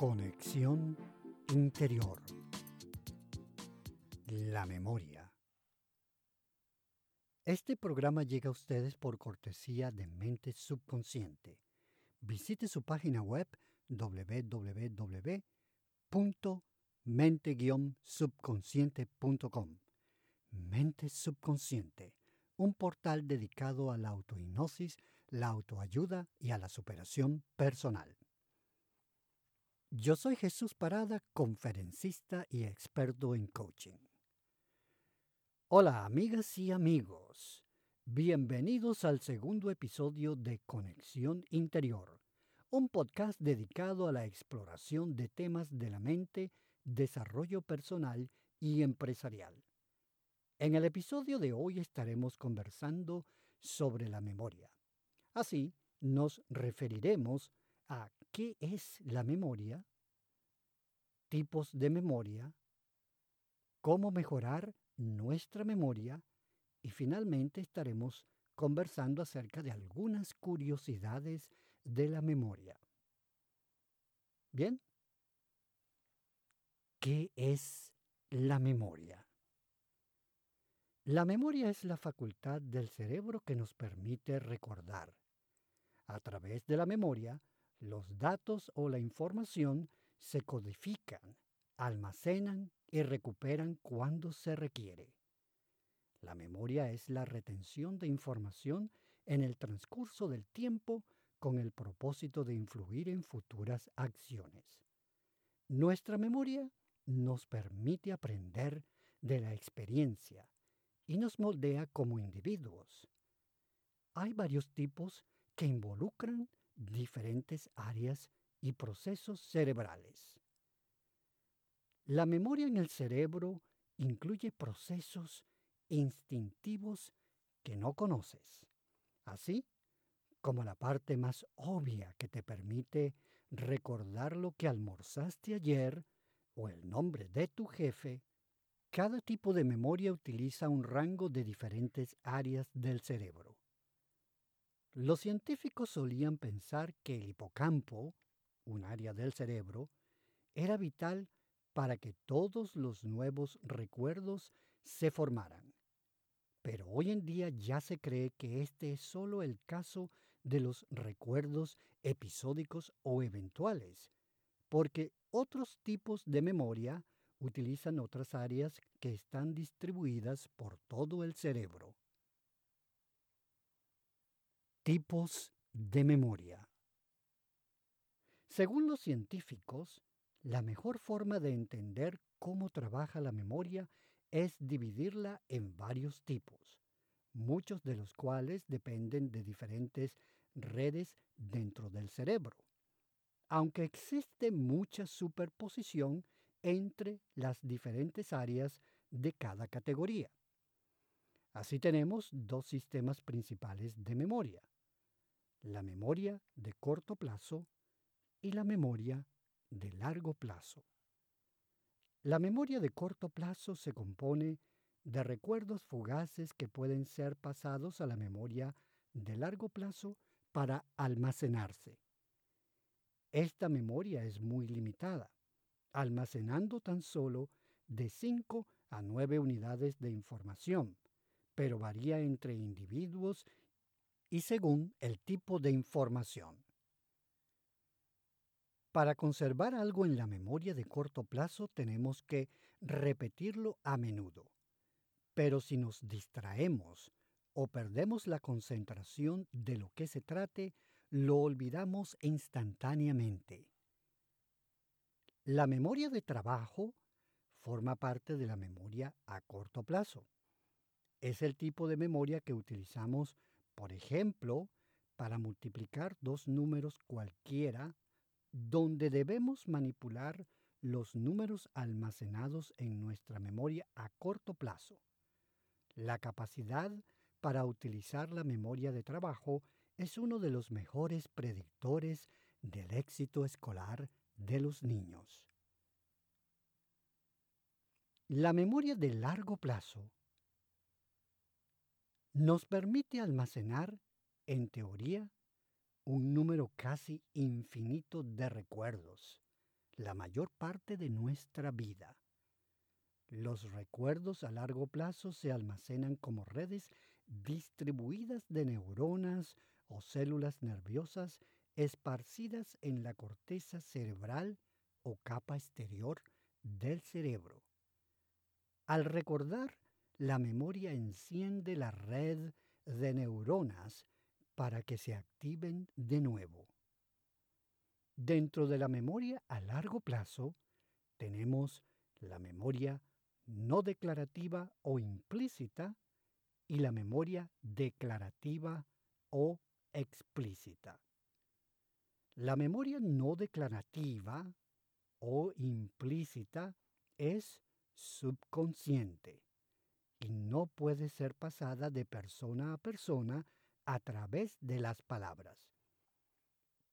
Conexión interior. La memoria. Este programa llega a ustedes por cortesía de Mente Subconsciente. Visite su página web www.mente-subconsciente.com. Mente Subconsciente, un portal dedicado a la autohipnosis, la autoayuda y a la superación personal. Yo soy Jesús Parada, conferencista y experto en coaching. Hola amigas y amigos, bienvenidos al segundo episodio de Conexión Interior, un podcast dedicado a la exploración de temas de la mente, desarrollo personal y empresarial. En el episodio de hoy estaremos conversando sobre la memoria. Así, nos referiremos a qué es la memoria, tipos de memoria, cómo mejorar nuestra memoria y finalmente estaremos conversando acerca de algunas curiosidades de la memoria. Bien, ¿qué es la memoria? La memoria es la facultad del cerebro que nos permite recordar. A través de la memoria, los datos o la información se codifican, almacenan y recuperan cuando se requiere. La memoria es la retención de información en el transcurso del tiempo con el propósito de influir en futuras acciones. Nuestra memoria nos permite aprender de la experiencia y nos moldea como individuos. Hay varios tipos que involucran diferentes áreas y procesos cerebrales. La memoria en el cerebro incluye procesos instintivos que no conoces, así como la parte más obvia que te permite recordar lo que almorzaste ayer o el nombre de tu jefe, cada tipo de memoria utiliza un rango de diferentes áreas del cerebro. Los científicos solían pensar que el hipocampo, un área del cerebro, era vital para que todos los nuevos recuerdos se formaran. Pero hoy en día ya se cree que este es solo el caso de los recuerdos episódicos o eventuales, porque otros tipos de memoria utilizan otras áreas que están distribuidas por todo el cerebro. Tipos de memoria. Según los científicos, la mejor forma de entender cómo trabaja la memoria es dividirla en varios tipos, muchos de los cuales dependen de diferentes redes dentro del cerebro, aunque existe mucha superposición entre las diferentes áreas de cada categoría. Así tenemos dos sistemas principales de memoria, la memoria de corto plazo y la memoria de largo plazo. La memoria de corto plazo se compone de recuerdos fugaces que pueden ser pasados a la memoria de largo plazo para almacenarse. Esta memoria es muy limitada, almacenando tan solo de 5 a 9 unidades de información, pero varía entre individuos y según el tipo de información. Para conservar algo en la memoria de corto plazo tenemos que repetirlo a menudo. Pero si nos distraemos o perdemos la concentración de lo que se trate, lo olvidamos instantáneamente. La memoria de trabajo forma parte de la memoria a corto plazo. Es el tipo de memoria que utilizamos por ejemplo, para multiplicar dos números cualquiera, donde debemos manipular los números almacenados en nuestra memoria a corto plazo. La capacidad para utilizar la memoria de trabajo es uno de los mejores predictores del éxito escolar de los niños. La memoria de largo plazo nos permite almacenar, en teoría, un número casi infinito de recuerdos. la mayor parte de nuestra vida. Los recuerdos a largo plazo se almacenan como redes distribuidas de neuronas o células nerviosas esparcidas en la corteza cerebral o capa exterior del cerebro. Al recordar, la memoria enciende la red de neuronas para que se activen de nuevo. Dentro de la memoria a largo plazo tenemos la memoria no declarativa o implícita y la memoria declarativa o explícita. La memoria no declarativa o implícita es subconsciente y no puede ser pasada de persona a persona a través de las palabras.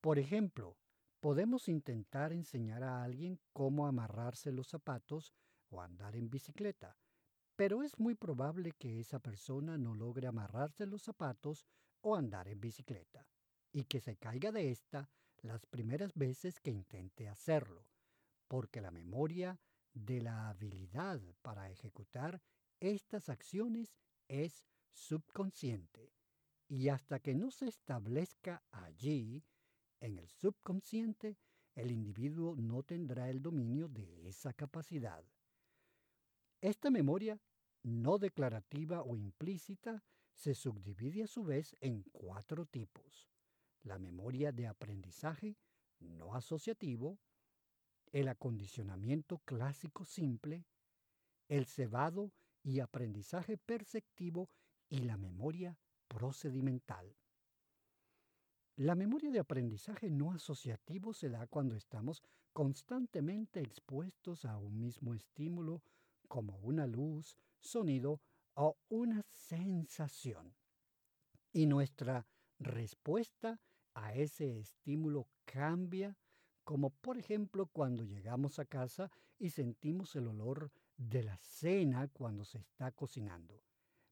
Por ejemplo, podemos intentar enseñar a alguien cómo amarrarse los zapatos o andar en bicicleta, pero es muy probable que esa persona no logre amarrarse los zapatos o andar en bicicleta, y que se caiga de esta las primeras veces que intente hacerlo, porque la memoria de la habilidad para ejecutar estas acciones es subconsciente, y hasta que no se establezca allí, en el subconsciente, el individuo no tendrá el dominio de esa capacidad. Esta memoria no declarativa o implícita se subdivide a su vez en cuatro tipos. La memoria de aprendizaje no asociativo, el acondicionamiento clásico simple, el cebado y aprendizaje perceptivo y la memoria procedimental. La memoria de aprendizaje no asociativo se da cuando estamos constantemente expuestos a un mismo estímulo como una luz, sonido o una sensación. Y nuestra respuesta a ese estímulo cambia, como por ejemplo cuando llegamos a casa y sentimos el olor de la cena cuando se está cocinando.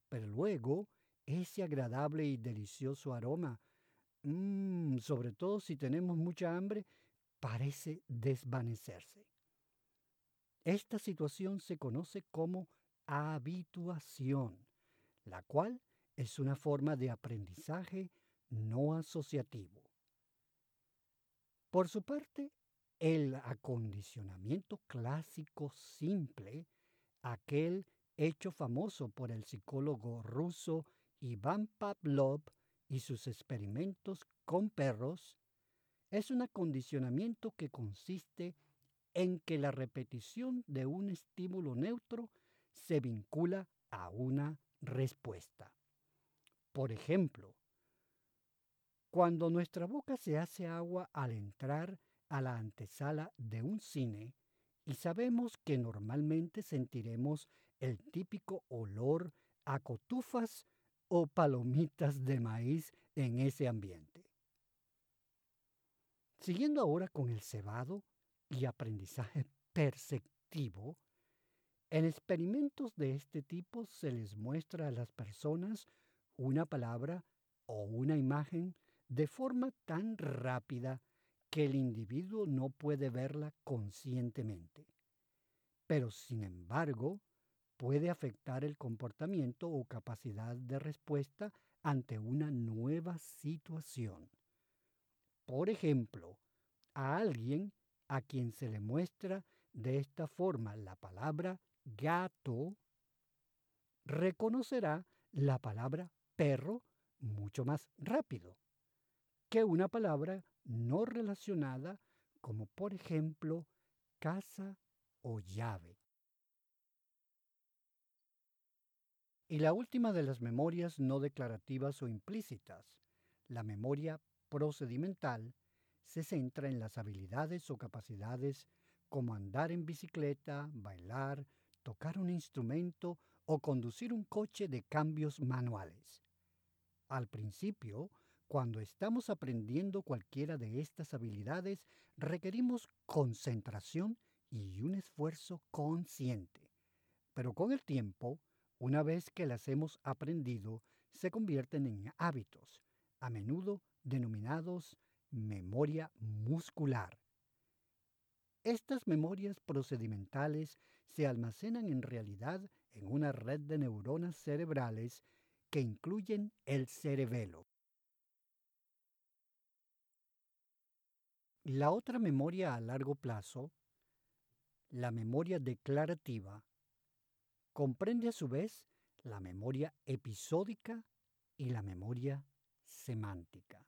Pero luego ese agradable y delicioso aroma, mmm, sobre todo si tenemos mucha hambre, parece desvanecerse. Esta situación se conoce como habituación, la cual es una forma de aprendizaje no asociativo. Por su parte, el acondicionamiento clásico simple, aquel hecho famoso por el psicólogo ruso Iván Pavlov y sus experimentos con perros, es un acondicionamiento que consiste en que la repetición de un estímulo neutro se vincula a una respuesta. Por ejemplo, cuando nuestra boca se hace agua al entrar a la antesala de un cine y sabemos que normalmente sentiremos el típico olor a cotufas o palomitas de maíz en ese ambiente. Siguiendo ahora con el cebado, y aprendizaje perceptivo, en experimentos de este tipo se les muestra a las personas una palabra o una imagen de forma tan rápida que el individuo no puede verla conscientemente. Pero sin embargo, puede afectar el comportamiento o capacidad de respuesta ante una nueva situación. Por ejemplo, a alguien a quien se le muestra de esta forma la palabra gato, reconocerá la palabra perro mucho más rápido que una palabra no relacionada como por ejemplo casa o llave. Y la última de las memorias no declarativas o implícitas, la memoria procedimental, se centra en las habilidades o capacidades como andar en bicicleta, bailar, tocar un instrumento o conducir un coche de cambios manuales. Al principio, cuando estamos aprendiendo cualquiera de estas habilidades, requerimos concentración y un esfuerzo consciente. Pero con el tiempo, una vez que las hemos aprendido, se convierten en hábitos, a menudo denominados memoria muscular. Estas memorias procedimentales se almacenan en realidad en una red de neuronas cerebrales que incluyen el cerebelo. La otra memoria a largo plazo, la memoria declarativa, comprende a su vez la memoria episódica y la memoria semántica.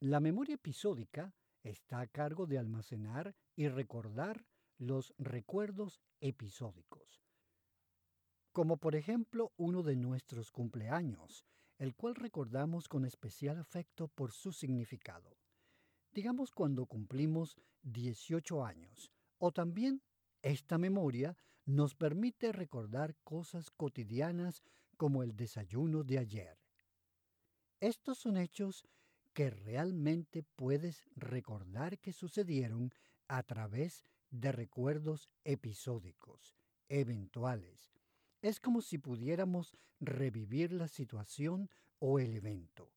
La memoria episódica está a cargo de almacenar y recordar los recuerdos episódicos, como por ejemplo uno de nuestros cumpleaños, el cual recordamos con especial afecto por su significado. Digamos cuando cumplimos 18 años, o también esta memoria nos permite recordar cosas cotidianas como el desayuno de ayer. Estos son hechos que realmente puedes recordar que sucedieron a través de recuerdos episódicos, eventuales. Es como si pudiéramos revivir la situación o el evento.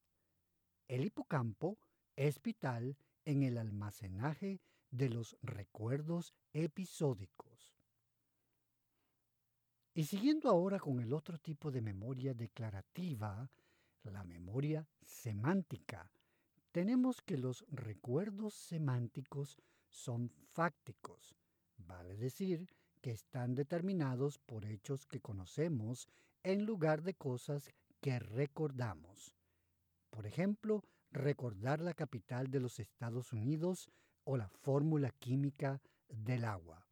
El hipocampo es vital en el almacenaje de los recuerdos episódicos. Y siguiendo ahora con el otro tipo de memoria declarativa, la memoria semántica, tenemos que los recuerdos semánticos son fácticos, vale decir que están determinados por hechos que conocemos en lugar de cosas que recordamos. Por ejemplo, recordar la capital de los Estados Unidos o la fórmula química del agua.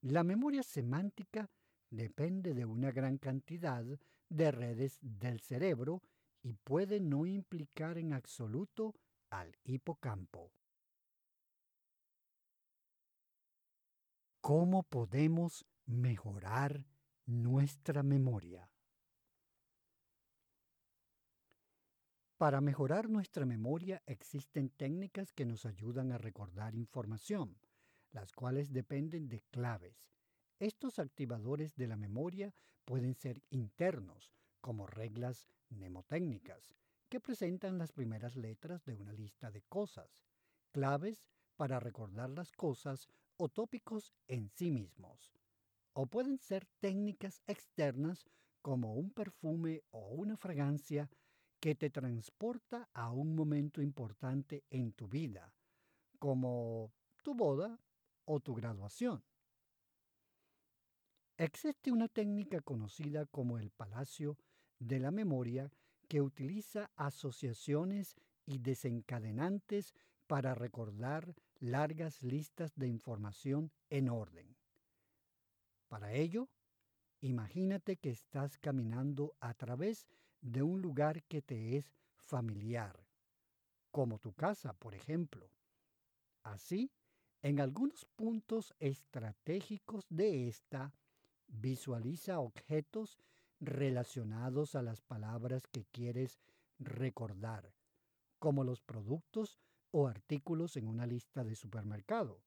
La memoria semántica depende de una gran cantidad de redes del cerebro y puede no implicar en absoluto al hipocampo. ¿Cómo podemos mejorar nuestra memoria? Para mejorar nuestra memoria existen técnicas que nos ayudan a recordar información, las cuales dependen de claves. Estos activadores de la memoria pueden ser internos, como reglas mnemotécnicas, que presentan las primeras letras de una lista de cosas, claves para recordar las cosas o tópicos en sí mismos. O pueden ser técnicas externas como un perfume o una fragancia que te transporta a un momento importante en tu vida, como tu boda o tu graduación. Existe una técnica conocida como el Palacio de la memoria que utiliza asociaciones y desencadenantes para recordar largas listas de información en orden. Para ello, imagínate que estás caminando a través de un lugar que te es familiar, como tu casa, por ejemplo. Así, en algunos puntos estratégicos de esta, visualiza objetos relacionados a las palabras que quieres recordar, como los productos o artículos en una lista de supermercado.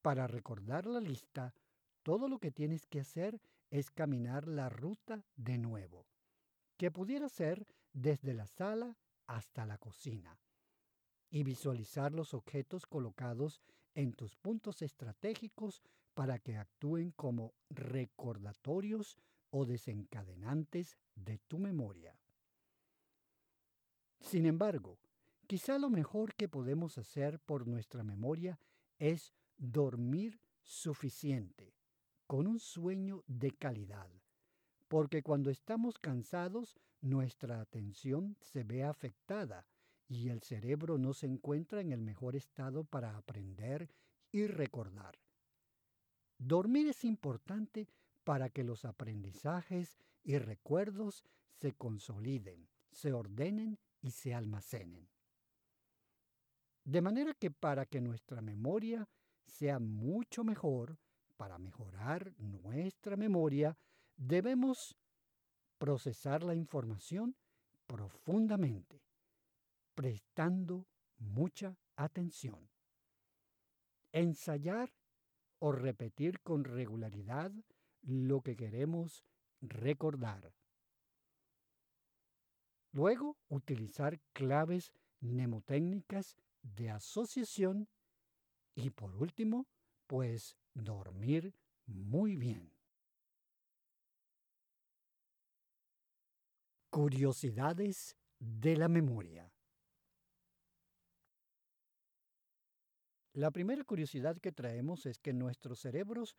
Para recordar la lista, todo lo que tienes que hacer es caminar la ruta de nuevo, que pudiera ser desde la sala hasta la cocina, y visualizar los objetos colocados en tus puntos estratégicos para que actúen como recordatorios o desencadenantes de tu memoria. Sin embargo, quizá lo mejor que podemos hacer por nuestra memoria es dormir suficiente, con un sueño de calidad, porque cuando estamos cansados nuestra atención se ve afectada y el cerebro no se encuentra en el mejor estado para aprender y recordar. Dormir es importante para que los aprendizajes y recuerdos se consoliden, se ordenen y se almacenen. De manera que para que nuestra memoria sea mucho mejor, para mejorar nuestra memoria, debemos procesar la información profundamente, prestando mucha atención. Ensayar o repetir con regularidad lo que queremos recordar. Luego, utilizar claves mnemotécnicas de asociación Y por último, pues dormir muy bien. Curiosidades de la memoria. La primera curiosidad que traemos es que nuestros cerebros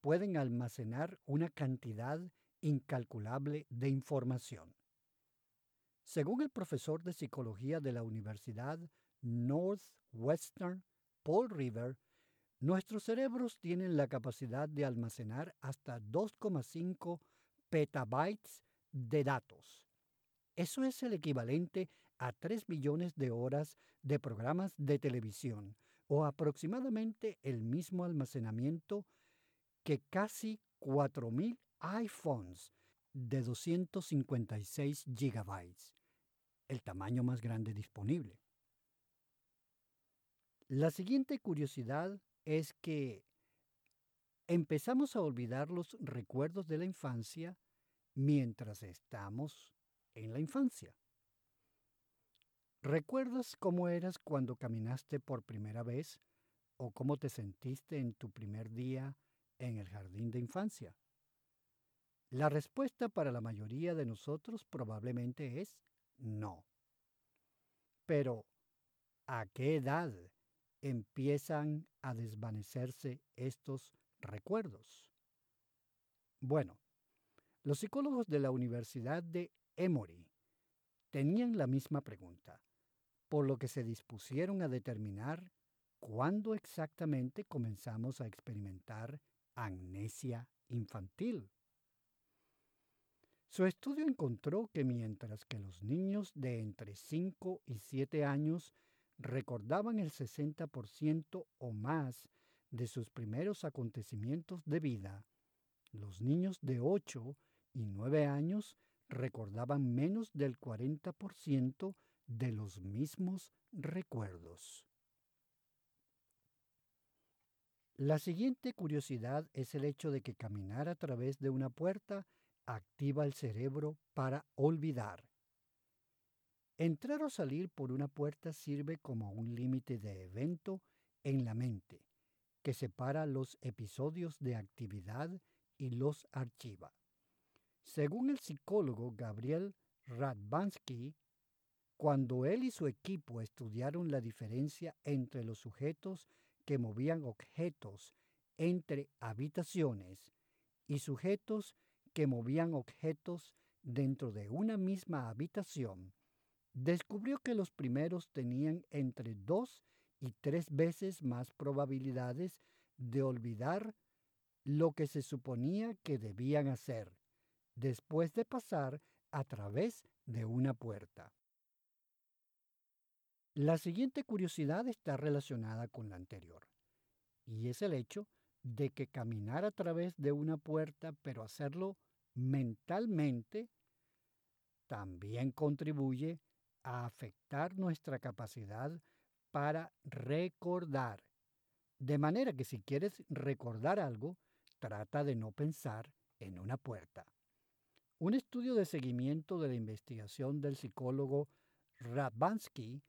pueden almacenar una cantidad incalculable de información. Según el profesor de psicología de la Universidad Northwestern, Paul River, nuestros cerebros tienen la capacidad de almacenar hasta 2,5 petabytes de datos. Eso es el equivalente a 3 millones de horas de programas de televisión o aproximadamente el mismo almacenamiento que casi 4.000 iPhones de 256 gigabytes, el tamaño más grande disponible. La siguiente curiosidad es que empezamos a olvidar los recuerdos de la infancia mientras estamos en la infancia. ¿Recuerdas cómo eras cuando caminaste por primera vez o cómo te sentiste en tu primer día en el jardín de infancia? La respuesta para la mayoría de nosotros probablemente es no. Pero, ¿a qué edad empiezan a desvanecerse estos recuerdos? Bueno, los psicólogos de la Universidad de Emory tenían la misma pregunta por lo que se dispusieron a determinar cuándo exactamente comenzamos a experimentar amnesia infantil. Su estudio encontró que mientras que los niños de entre 5 y 7 años recordaban el 60% o más de sus primeros acontecimientos de vida, los niños de 8 y 9 años recordaban menos del 40% de los mismos recuerdos. La siguiente curiosidad es el hecho de que caminar a través de una puerta activa el cerebro para olvidar. Entrar o salir por una puerta sirve como un límite de evento en la mente, que separa los episodios de actividad y los archiva. Según el psicólogo Gabriel Radvansky, cuando él y su equipo estudiaron la diferencia entre los sujetos que movían objetos entre habitaciones y sujetos que movían objetos dentro de una misma habitación, descubrió que los primeros tenían entre dos y tres veces más probabilidades de olvidar lo que se suponía que debían hacer después de pasar a través de una puerta. La siguiente curiosidad está relacionada con la anterior, y es el hecho de que caminar a través de una puerta, pero hacerlo mentalmente, también contribuye a afectar nuestra capacidad para recordar. De manera que si quieres recordar algo, trata de no pensar en una puerta. Un estudio de seguimiento de la investigación del psicólogo Radvansky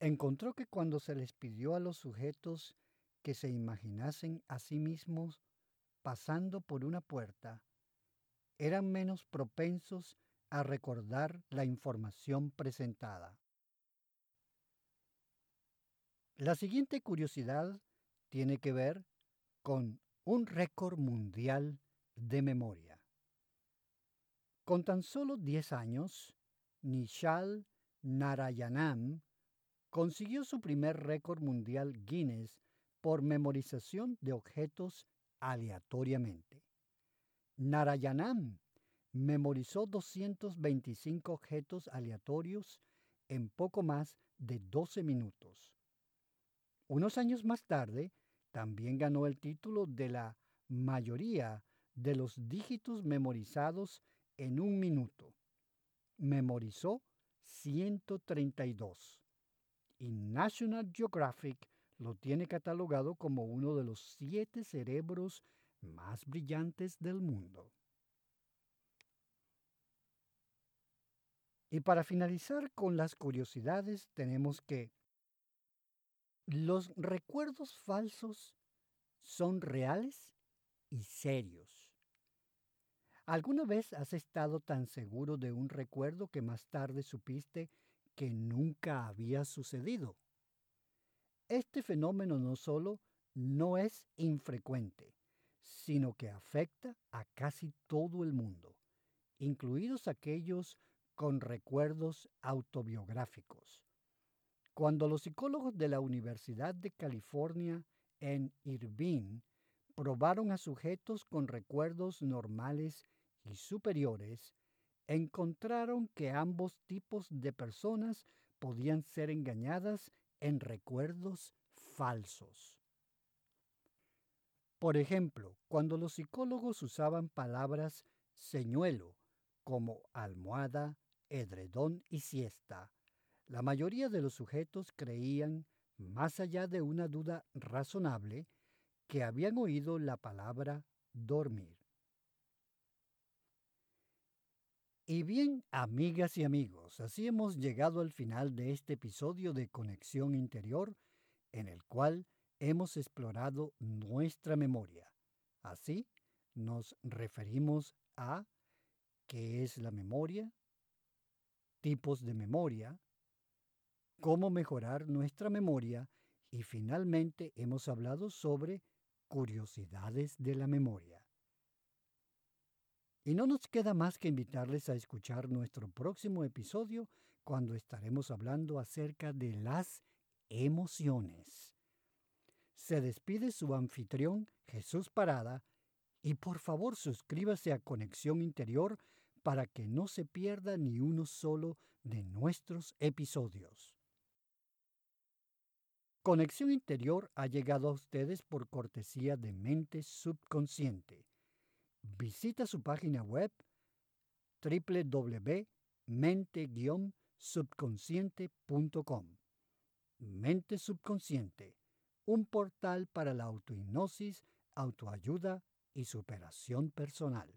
encontró que cuando se les pidió a los sujetos que se imaginasen a sí mismos pasando por una puerta, eran menos propensos a recordar la información presentada. La siguiente curiosidad tiene que ver con un récord mundial de memoria. Con tan solo 10 años, Nishal Narayanam consiguió su primer récord mundial Guinness por memorización de objetos aleatoriamente. Narayanam memorizó 225 objetos aleatorios en poco más de 12 minutos. Unos años más tarde, también ganó el título de la mayoría de los dígitos memorizados en un minuto. Memorizó 132 y National Geographic lo tiene catalogado como uno de los siete cerebros más brillantes del mundo. Y para finalizar con las curiosidades tenemos que Los recuerdos falsos son reales y serios. ¿Alguna vez has estado tan seguro de un recuerdo que más tarde supiste que nunca había sucedido? Este fenómeno no solo no es infrecuente, sino que afecta a casi todo el mundo, incluidos aquellos con recuerdos autobiográficos. Cuando los psicólogos de la Universidad de California en Irvine probaron a sujetos con recuerdos normales y superiores, encontraron que ambos tipos de personas podían ser engañadas en recuerdos falsos. Por ejemplo, cuando los psicólogos usaban palabras señuelo como almohada, edredón y siesta, la mayoría de los sujetos creían, más allá de una duda razonable, que habían oído la palabra dormir. Y bien, amigas y amigos, así hemos llegado al final de este episodio de Conexión Interior, en el cual hemos explorado nuestra memoria. Así, nos referimos a qué es la memoria, tipos de memoria, cómo mejorar nuestra memoria y finalmente hemos hablado sobre curiosidades de la memoria. Y no nos queda más que invitarles a escuchar nuestro próximo episodio cuando estaremos hablando acerca de las emociones. Se despide su anfitrión Jesús Parada y por favor suscríbase a Conexión Interior para que no se pierda ni uno solo de nuestros episodios. Conexión Interior ha llegado a ustedes por cortesía de Mente Subconsciente visita su página web www.mente-subconsciente.com. Mente Subconsciente, un portal para la autohipnosis, autoayuda y superación personal.